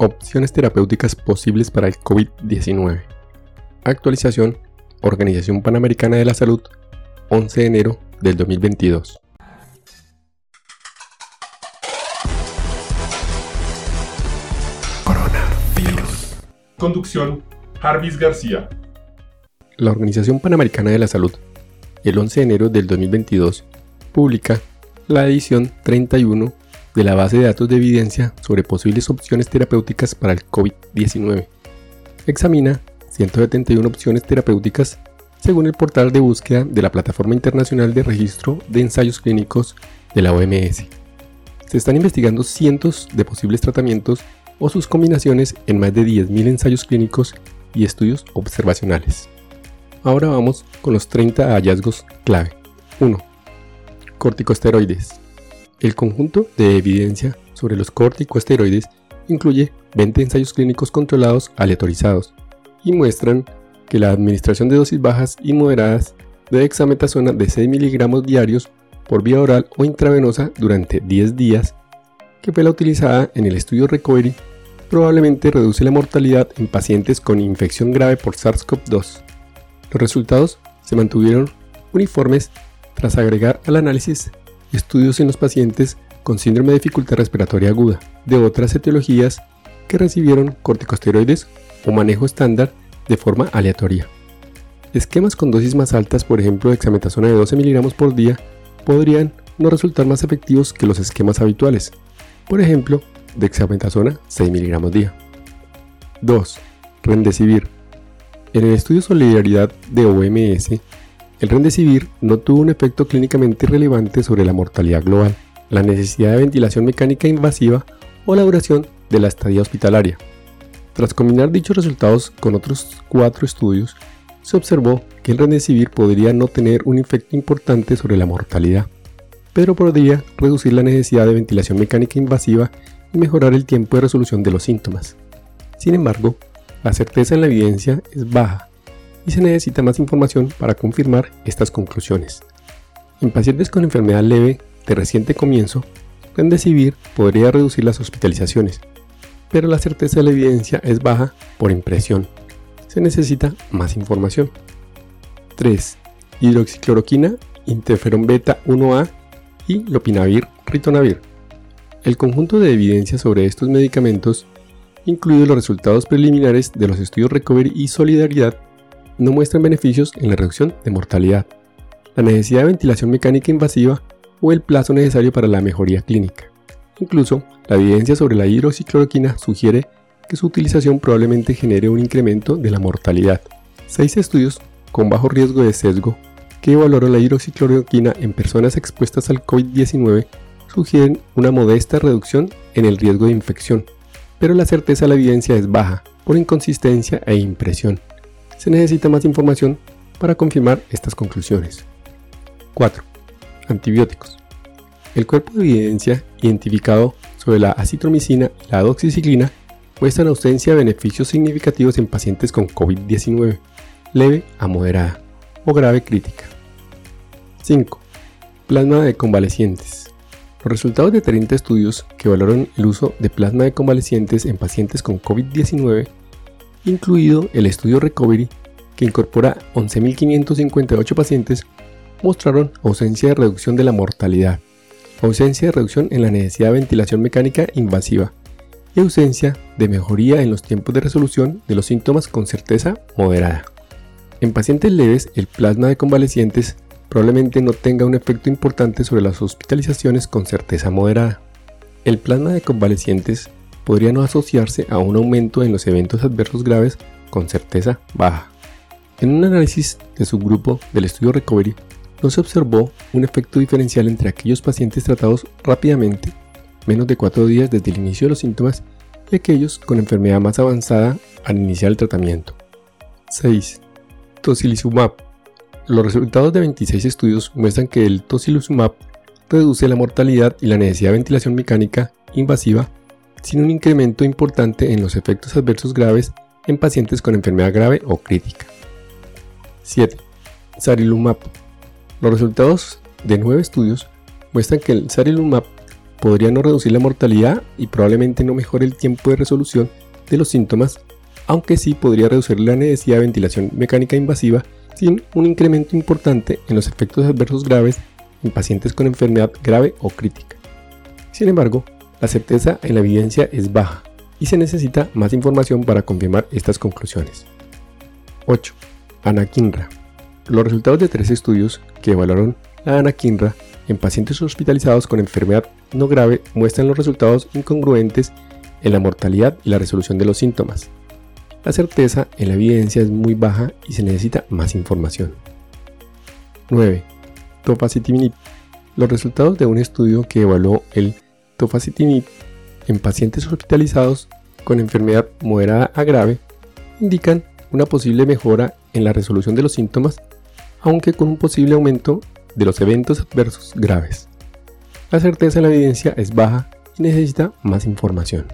Opciones terapéuticas posibles para el COVID-19. Actualización Organización Panamericana de la Salud, 11 de enero del 2022. Coronavirus. Conducción Jarvis García. La Organización Panamericana de la Salud, el 11 de enero del 2022, publica la edición 31 de la base de datos de evidencia sobre posibles opciones terapéuticas para el COVID-19. Examina 171 opciones terapéuticas según el portal de búsqueda de la Plataforma Internacional de Registro de Ensayos Clínicos de la OMS. Se están investigando cientos de posibles tratamientos o sus combinaciones en más de 10.000 ensayos clínicos y estudios observacionales. Ahora vamos con los 30 hallazgos clave. 1. Corticosteroides. El conjunto de evidencia sobre los corticosteroides incluye 20 ensayos clínicos controlados aleatorizados y muestran que la administración de dosis bajas y moderadas de dexametasona de 6 miligramos diarios por vía oral o intravenosa durante 10 días, que fue la utilizada en el estudio Recovery, probablemente reduce la mortalidad en pacientes con infección grave por SARS-CoV-2. Los resultados se mantuvieron uniformes tras agregar al análisis estudios en los pacientes con síndrome de dificultad respiratoria aguda de otras etiologías que recibieron corticosteroides o manejo estándar de forma aleatoria. Esquemas con dosis más altas, por ejemplo, de hexametasona de 12 mg por día, podrían no resultar más efectivos que los esquemas habituales, por ejemplo, de hexametasona 6 mg día. 2. Rendecibir. En el estudio Solidaridad de OMS, el Remdesivir no tuvo un efecto clínicamente relevante sobre la mortalidad global, la necesidad de ventilación mecánica invasiva o la duración de la estadía hospitalaria. Tras combinar dichos resultados con otros cuatro estudios, se observó que el Remdesivir podría no tener un efecto importante sobre la mortalidad, pero podría reducir la necesidad de ventilación mecánica invasiva y mejorar el tiempo de resolución de los síntomas. Sin embargo, la certeza en la evidencia es baja y se necesita más información para confirmar estas conclusiones. En pacientes con enfermedad leve de reciente comienzo, Remdesivir podría reducir las hospitalizaciones, pero la certeza de la evidencia es baja por impresión. Se necesita más información. 3. Hidroxicloroquina, interferón beta 1A y lopinavir ritonavir. El conjunto de evidencia sobre estos medicamentos incluye los resultados preliminares de los estudios Recovery y Solidaridad no muestran beneficios en la reducción de mortalidad, la necesidad de ventilación mecánica invasiva o el plazo necesario para la mejoría clínica. Incluso, la evidencia sobre la hidroxicloroquina sugiere que su utilización probablemente genere un incremento de la mortalidad. Seis estudios con bajo riesgo de sesgo que evaluaron la hidroxicloroquina en personas expuestas al COVID-19 sugieren una modesta reducción en el riesgo de infección, pero la certeza de la evidencia es baja por inconsistencia e impresión se necesita más información para confirmar estas conclusiones. 4. Antibióticos. El cuerpo de evidencia identificado sobre la acitromicina y la doxiciclina muestra la ausencia de beneficios significativos en pacientes con COVID-19, leve a moderada o grave crítica. 5. Plasma de convalecientes. Los resultados de 30 estudios que valoran el uso de plasma de convalecientes en pacientes con COVID-19 incluido el estudio Recovery, que incorpora 11.558 pacientes, mostraron ausencia de reducción de la mortalidad, ausencia de reducción en la necesidad de ventilación mecánica invasiva y ausencia de mejoría en los tiempos de resolución de los síntomas con certeza moderada. En pacientes leves, el plasma de convalecientes probablemente no tenga un efecto importante sobre las hospitalizaciones con certeza moderada. El plasma de convalecientes podría no asociarse a un aumento en los eventos adversos graves con certeza baja. En un análisis de subgrupo del estudio Recovery, no se observó un efecto diferencial entre aquellos pacientes tratados rápidamente, menos de 4 días desde el inicio de los síntomas, y aquellos con enfermedad más avanzada al iniciar el tratamiento. 6. Tocilizumab. Los resultados de 26 estudios muestran que el tocilizumab reduce la mortalidad y la necesidad de ventilación mecánica invasiva sin un incremento importante en los efectos adversos graves en pacientes con enfermedad grave o crítica. 7. Sarilumab. Los resultados de nueve estudios muestran que el sarilumab podría no reducir la mortalidad y probablemente no mejore el tiempo de resolución de los síntomas, aunque sí podría reducir la necesidad de ventilación mecánica invasiva sin un incremento importante en los efectos adversos graves en pacientes con enfermedad grave o crítica. Sin embargo, la certeza en la evidencia es baja y se necesita más información para confirmar estas conclusiones. 8. Anakinra. Los resultados de tres estudios que evaluaron la anakinra en pacientes hospitalizados con enfermedad no grave muestran los resultados incongruentes en la mortalidad y la resolución de los síntomas. La certeza en la evidencia es muy baja y se necesita más información. 9. Tofacitinib. Los resultados de un estudio que evaluó el tofacitinib en pacientes hospitalizados con enfermedad moderada a grave indican una posible mejora en la resolución de los síntomas, aunque con un posible aumento de los eventos adversos graves. La certeza de la evidencia es baja y necesita más información.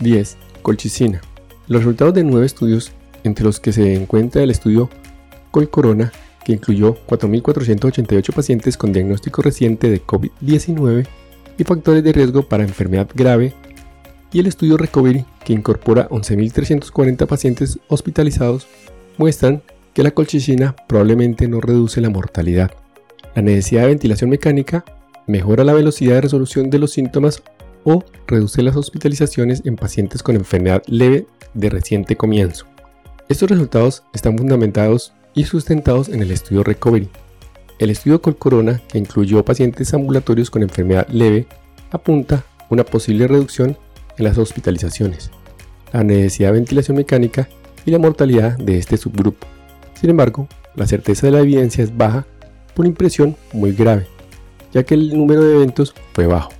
10. Colchicina. Los resultados de nueve estudios, entre los que se encuentra el estudio Colcorona, que incluyó 4.488 pacientes con diagnóstico reciente de COVID-19 y factores de riesgo para enfermedad grave, y el estudio Recovery, que incorpora 11.340 pacientes hospitalizados, muestran que la colchicina probablemente no reduce la mortalidad. La necesidad de ventilación mecánica mejora la velocidad de resolución de los síntomas o reduce las hospitalizaciones en pacientes con enfermedad leve de reciente comienzo. Estos resultados están fundamentados y sustentados en el estudio Recovery. El estudio Colcorona, que incluyó pacientes ambulatorios con enfermedad leve, apunta una posible reducción en las hospitalizaciones, la necesidad de ventilación mecánica y la mortalidad de este subgrupo. Sin embargo, la certeza de la evidencia es baja por impresión muy grave, ya que el número de eventos fue bajo.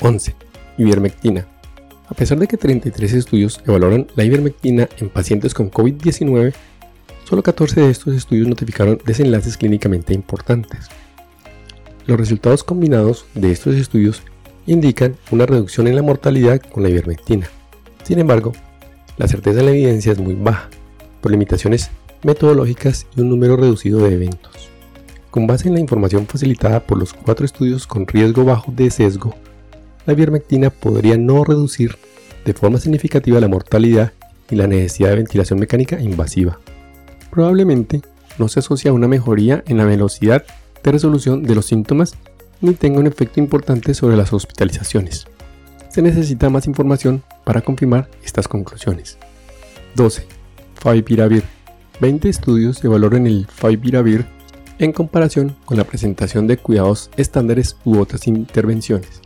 11. Ivermectina. A pesar de que 33 estudios evaluaron la ivermectina en pacientes con COVID-19, solo 14 de estos estudios notificaron desenlaces clínicamente importantes. Los resultados combinados de estos estudios indican una reducción en la mortalidad con la ivermectina. Sin embargo, la certeza de la evidencia es muy baja, por limitaciones metodológicas y un número reducido de eventos. Con base en la información facilitada por los cuatro estudios con riesgo bajo de sesgo, la ivermectina podría no reducir de forma significativa la mortalidad y la necesidad de ventilación mecánica invasiva. Probablemente no se asocia a una mejoría en la velocidad de resolución de los síntomas ni tenga un efecto importante sobre las hospitalizaciones. Se necesita más información para confirmar estas conclusiones. 12. Favipiravir 20 estudios evaluaron el Favipiravir en comparación con la presentación de cuidados estándares u otras intervenciones.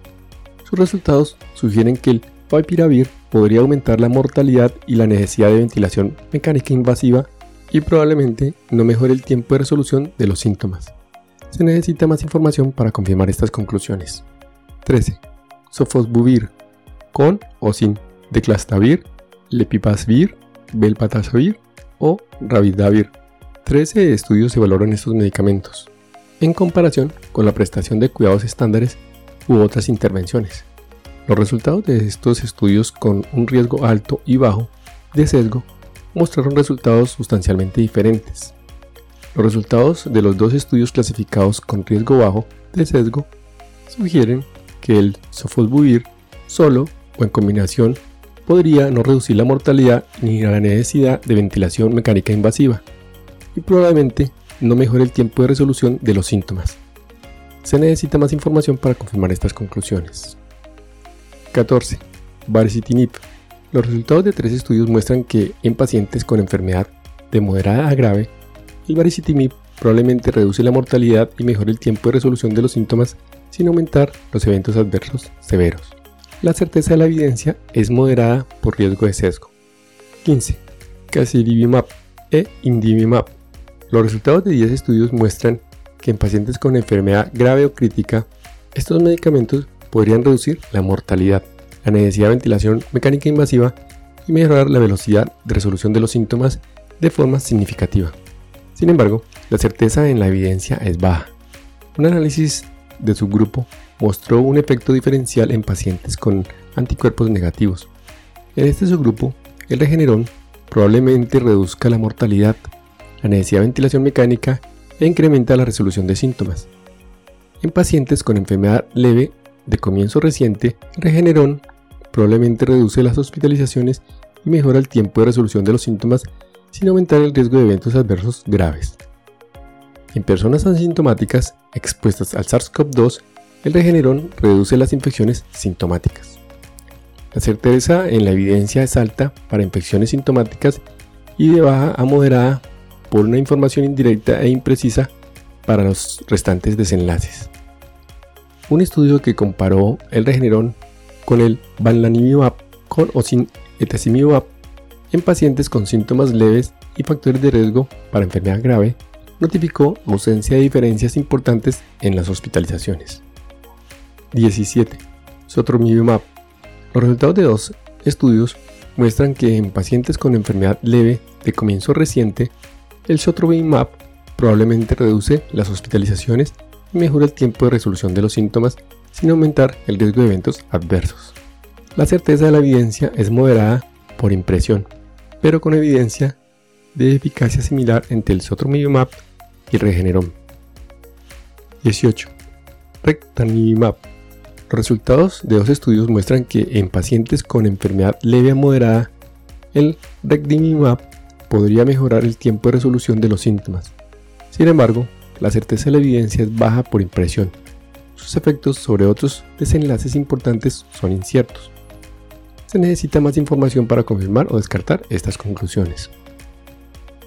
Sus resultados sugieren que el Favipiravir podría aumentar la mortalidad y la necesidad de ventilación mecánica invasiva y probablemente no mejore el tiempo de resolución de los síntomas. Se necesita más información para confirmar estas conclusiones. 13. Sofosbuvir, con o sin declastavir, lepipasvir, belpatasvir o Ravidavir. 13 estudios evaluaron estos medicamentos, en comparación con la prestación de cuidados estándares u otras intervenciones. Los resultados de estos estudios con un riesgo alto y bajo de sesgo mostraron resultados sustancialmente diferentes. Los resultados de los dos estudios clasificados con riesgo bajo de sesgo sugieren que el sofosbuvir solo o en combinación podría no reducir la mortalidad ni la necesidad de ventilación mecánica invasiva y probablemente no mejore el tiempo de resolución de los síntomas. Se necesita más información para confirmar estas conclusiones. 14. Baricitinib. Los resultados de tres estudios muestran que en pacientes con enfermedad de moderada a grave, el baricitinib probablemente reduce la mortalidad y mejora el tiempo de resolución de los síntomas sin aumentar los eventos adversos severos la certeza de la evidencia es moderada por riesgo de sesgo. 15. Casirivimab e Indivimab. Los resultados de 10 estudios muestran que en pacientes con enfermedad grave o crítica, estos medicamentos podrían reducir la mortalidad, la necesidad de ventilación mecánica invasiva y mejorar la velocidad de resolución de los síntomas de forma significativa. Sin embargo, la certeza en la evidencia es baja. Un análisis de subgrupo mostró un efecto diferencial en pacientes con anticuerpos negativos. En este subgrupo, el regenerón probablemente reduzca la mortalidad, la necesidad de ventilación mecánica e incrementa la resolución de síntomas. En pacientes con enfermedad leve de comienzo reciente, Regeneron probablemente reduce las hospitalizaciones y mejora el tiempo de resolución de los síntomas sin aumentar el riesgo de eventos adversos graves. En personas asintomáticas expuestas al SARS-CoV-2, el Regeneron reduce las infecciones sintomáticas. La certeza en la evidencia es alta para infecciones sintomáticas y de baja a moderada por una información indirecta e imprecisa para los restantes desenlaces. Un estudio que comparó el Regeneron con el Banlanimab con o sin etesimiumab en pacientes con síntomas leves y factores de riesgo para enfermedad grave notificó ausencia de diferencias importantes en las hospitalizaciones. 17. Sotromibimab. Los resultados de dos estudios muestran que en pacientes con enfermedad leve de comienzo reciente, el sotromibimab probablemente reduce las hospitalizaciones mejora el tiempo de resolución de los síntomas sin aumentar el riesgo de eventos adversos. La certeza de la evidencia es moderada por impresión, pero con evidencia de eficacia similar entre el sotromibimab y el regeneron. 18. Rectanimab. Los resultados de dos estudios muestran que en pacientes con enfermedad leve a moderada, el Rectanimab podría mejorar el tiempo de resolución de los síntomas. Sin embargo, la certeza de la evidencia es baja por impresión. Sus efectos sobre otros desenlaces importantes son inciertos. Se necesita más información para confirmar o descartar estas conclusiones.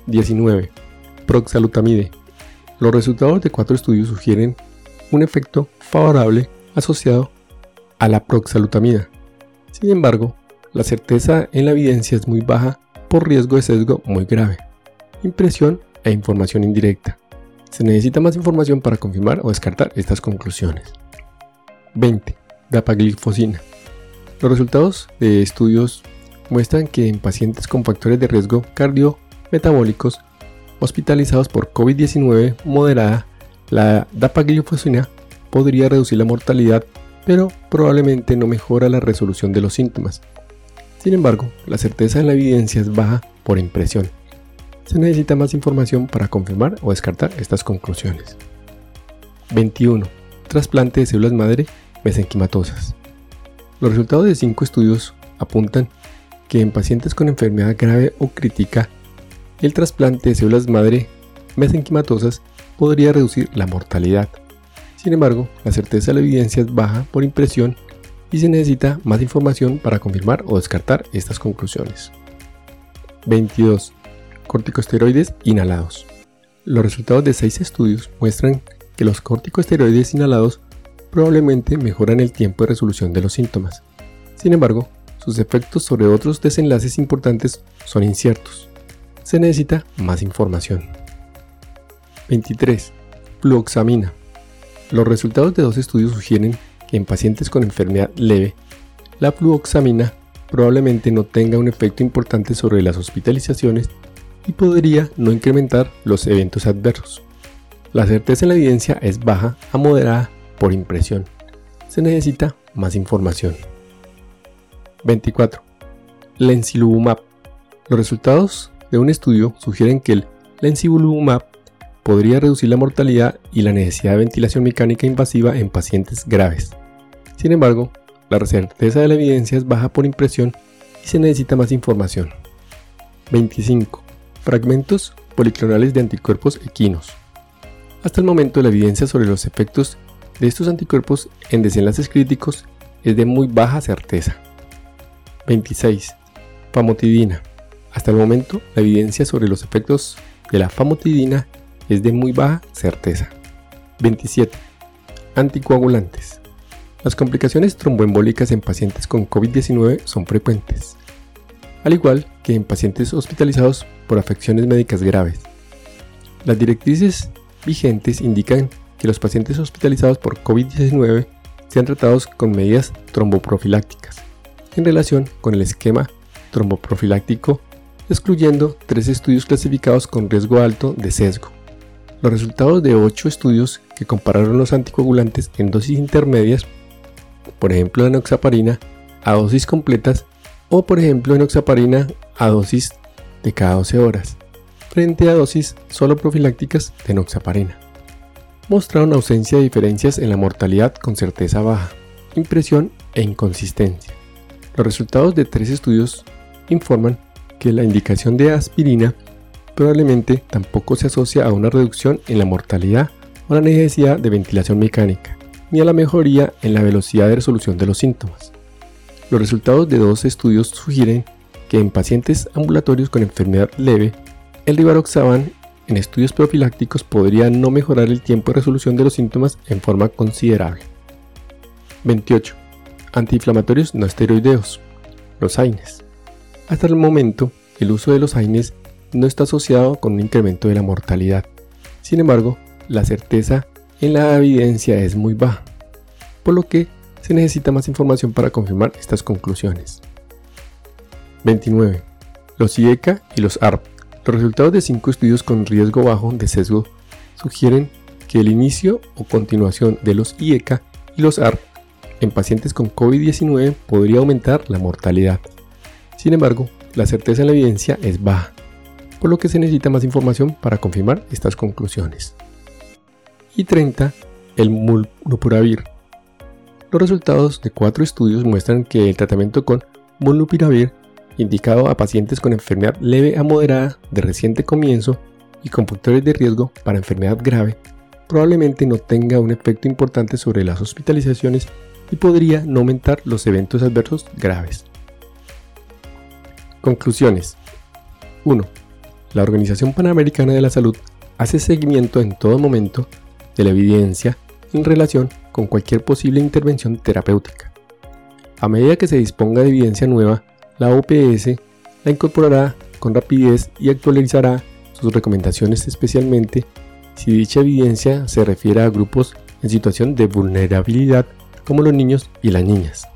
19. Proxalutamide. Los resultados de cuatro estudios sugieren un efecto favorable asociado a la proxalutamida. Sin embargo, la certeza en la evidencia es muy baja por riesgo de sesgo muy grave, impresión e información indirecta. Se necesita más información para confirmar o descartar estas conclusiones. 20. Dapaglifosina. Los resultados de estudios muestran que en pacientes con factores de riesgo cardiometabólicos hospitalizados por COVID-19 moderada, la dapaglifosina podría reducir la mortalidad, pero probablemente no mejora la resolución de los síntomas. Sin embargo, la certeza de la evidencia es baja por impresión. Se necesita más información para confirmar o descartar estas conclusiones. 21. Trasplante de células madre mesenquimatosas. Los resultados de cinco estudios apuntan que en pacientes con enfermedad grave o crítica el trasplante de células madre mesenquimatosas podría reducir la mortalidad. Sin embargo, la certeza de la evidencia es baja por impresión y se necesita más información para confirmar o descartar estas conclusiones. 22. Corticosteroides inhalados. Los resultados de seis estudios muestran que los corticosteroides inhalados probablemente mejoran el tiempo de resolución de los síntomas. Sin embargo, sus efectos sobre otros desenlaces importantes son inciertos se necesita más información. 23. Fluoxamina. Los resultados de dos estudios sugieren que en pacientes con enfermedad leve, la fluoxamina probablemente no tenga un efecto importante sobre las hospitalizaciones y podría no incrementar los eventos adversos. La certeza en la evidencia es baja a moderada por impresión. Se necesita más información. 24. Lencilumab. Los resultados de un estudio sugieren que el Lencivolumab podría reducir la mortalidad y la necesidad de ventilación mecánica invasiva en pacientes graves. Sin embargo, la certeza de la evidencia es baja por impresión y se necesita más información. 25. Fragmentos policlonales de anticuerpos equinos. Hasta el momento la evidencia sobre los efectos de estos anticuerpos en desenlaces críticos es de muy baja certeza. 26. Famotidina. Hasta el momento, la evidencia sobre los efectos de la famotidina es de muy baja certeza. 27. Anticoagulantes. Las complicaciones tromboembólicas en pacientes con COVID-19 son frecuentes, al igual que en pacientes hospitalizados por afecciones médicas graves. Las directrices vigentes indican que los pacientes hospitalizados por COVID-19 sean tratados con medidas tromboprofilácticas en relación con el esquema tromboprofiláctico excluyendo tres estudios clasificados con riesgo alto de sesgo. Los resultados de ocho estudios que compararon los anticoagulantes en dosis intermedias, por ejemplo enoxaparina, a dosis completas o por ejemplo enoxaparina a dosis de cada 12 horas, frente a dosis solo profilácticas de enoxaparina. Mostraron ausencia de diferencias en la mortalidad con certeza baja. impresión e inconsistencia. Los resultados de tres estudios informan que la indicación de aspirina probablemente tampoco se asocia a una reducción en la mortalidad o la necesidad de ventilación mecánica, ni a la mejoría en la velocidad de resolución de los síntomas. Los resultados de dos estudios sugieren que en pacientes ambulatorios con enfermedad leve, el rivaroxaban en estudios profilácticos podría no mejorar el tiempo de resolución de los síntomas en forma considerable. 28. Antiinflamatorios no esteroideos, los AINES. Hasta el momento, el uso de los AINES no está asociado con un incremento de la mortalidad. Sin embargo, la certeza en la evidencia es muy baja, por lo que se necesita más información para confirmar estas conclusiones. 29. Los IECA y los ARP. Los resultados de cinco estudios con riesgo bajo de sesgo sugieren que el inicio o continuación de los IECA y los ARP en pacientes con COVID-19 podría aumentar la mortalidad. Sin embargo, la certeza en la evidencia es baja, por lo que se necesita más información para confirmar estas conclusiones. Y 30. El molnupiravir. Los resultados de cuatro estudios muestran que el tratamiento con molnupiravir indicado a pacientes con enfermedad leve a moderada de reciente comienzo y con factores de riesgo para enfermedad grave, probablemente no tenga un efecto importante sobre las hospitalizaciones y podría no aumentar los eventos adversos graves. Conclusiones 1. La Organización Panamericana de la Salud hace seguimiento en todo momento de la evidencia en relación con cualquier posible intervención terapéutica. A medida que se disponga de evidencia nueva, la OPS la incorporará con rapidez y actualizará sus recomendaciones especialmente si dicha evidencia se refiere a grupos en situación de vulnerabilidad como los niños y las niñas,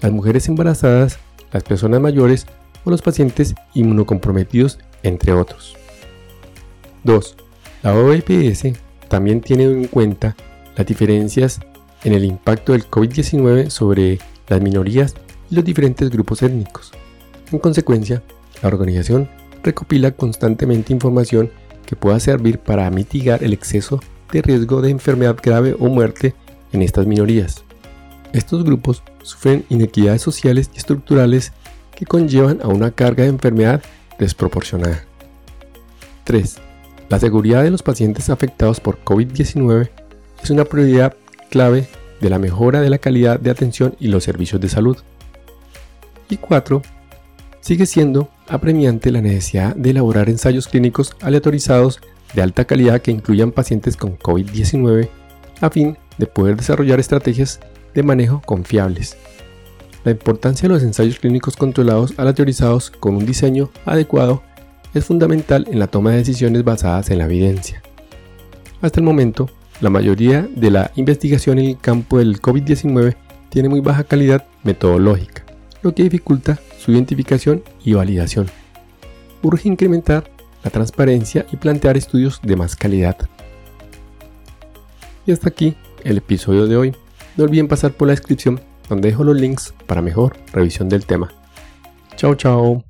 las mujeres embarazadas, las personas mayores o los pacientes inmunocomprometidos, entre otros. 2. La OPS también tiene en cuenta las diferencias en el impacto del COVID-19 sobre las minorías y los diferentes grupos étnicos. En consecuencia, la organización recopila constantemente información que pueda servir para mitigar el exceso de riesgo de enfermedad grave o muerte en estas minorías. Estos grupos sufren inequidades sociales y estructurales que conllevan a una carga de enfermedad desproporcionada. 3. La seguridad de los pacientes afectados por COVID-19 es una prioridad clave de la mejora de la calidad de atención y los servicios de salud. Y 4. Sigue siendo apremiante la necesidad de elaborar ensayos clínicos aleatorizados de alta calidad que incluyan pacientes con COVID-19 a fin de poder desarrollar estrategias de manejo confiables. La importancia de los ensayos clínicos controlados aleatorizados con un diseño adecuado es fundamental en la toma de decisiones basadas en la evidencia. Hasta el momento, la mayoría de la investigación en el campo del COVID-19 tiene muy baja calidad metodológica lo que dificulta su identificación y validación. Urge incrementar la transparencia y plantear estudios de más calidad. Y hasta aquí el episodio de hoy. No olviden pasar por la descripción donde dejo los links para mejor revisión del tema. Chao, chao.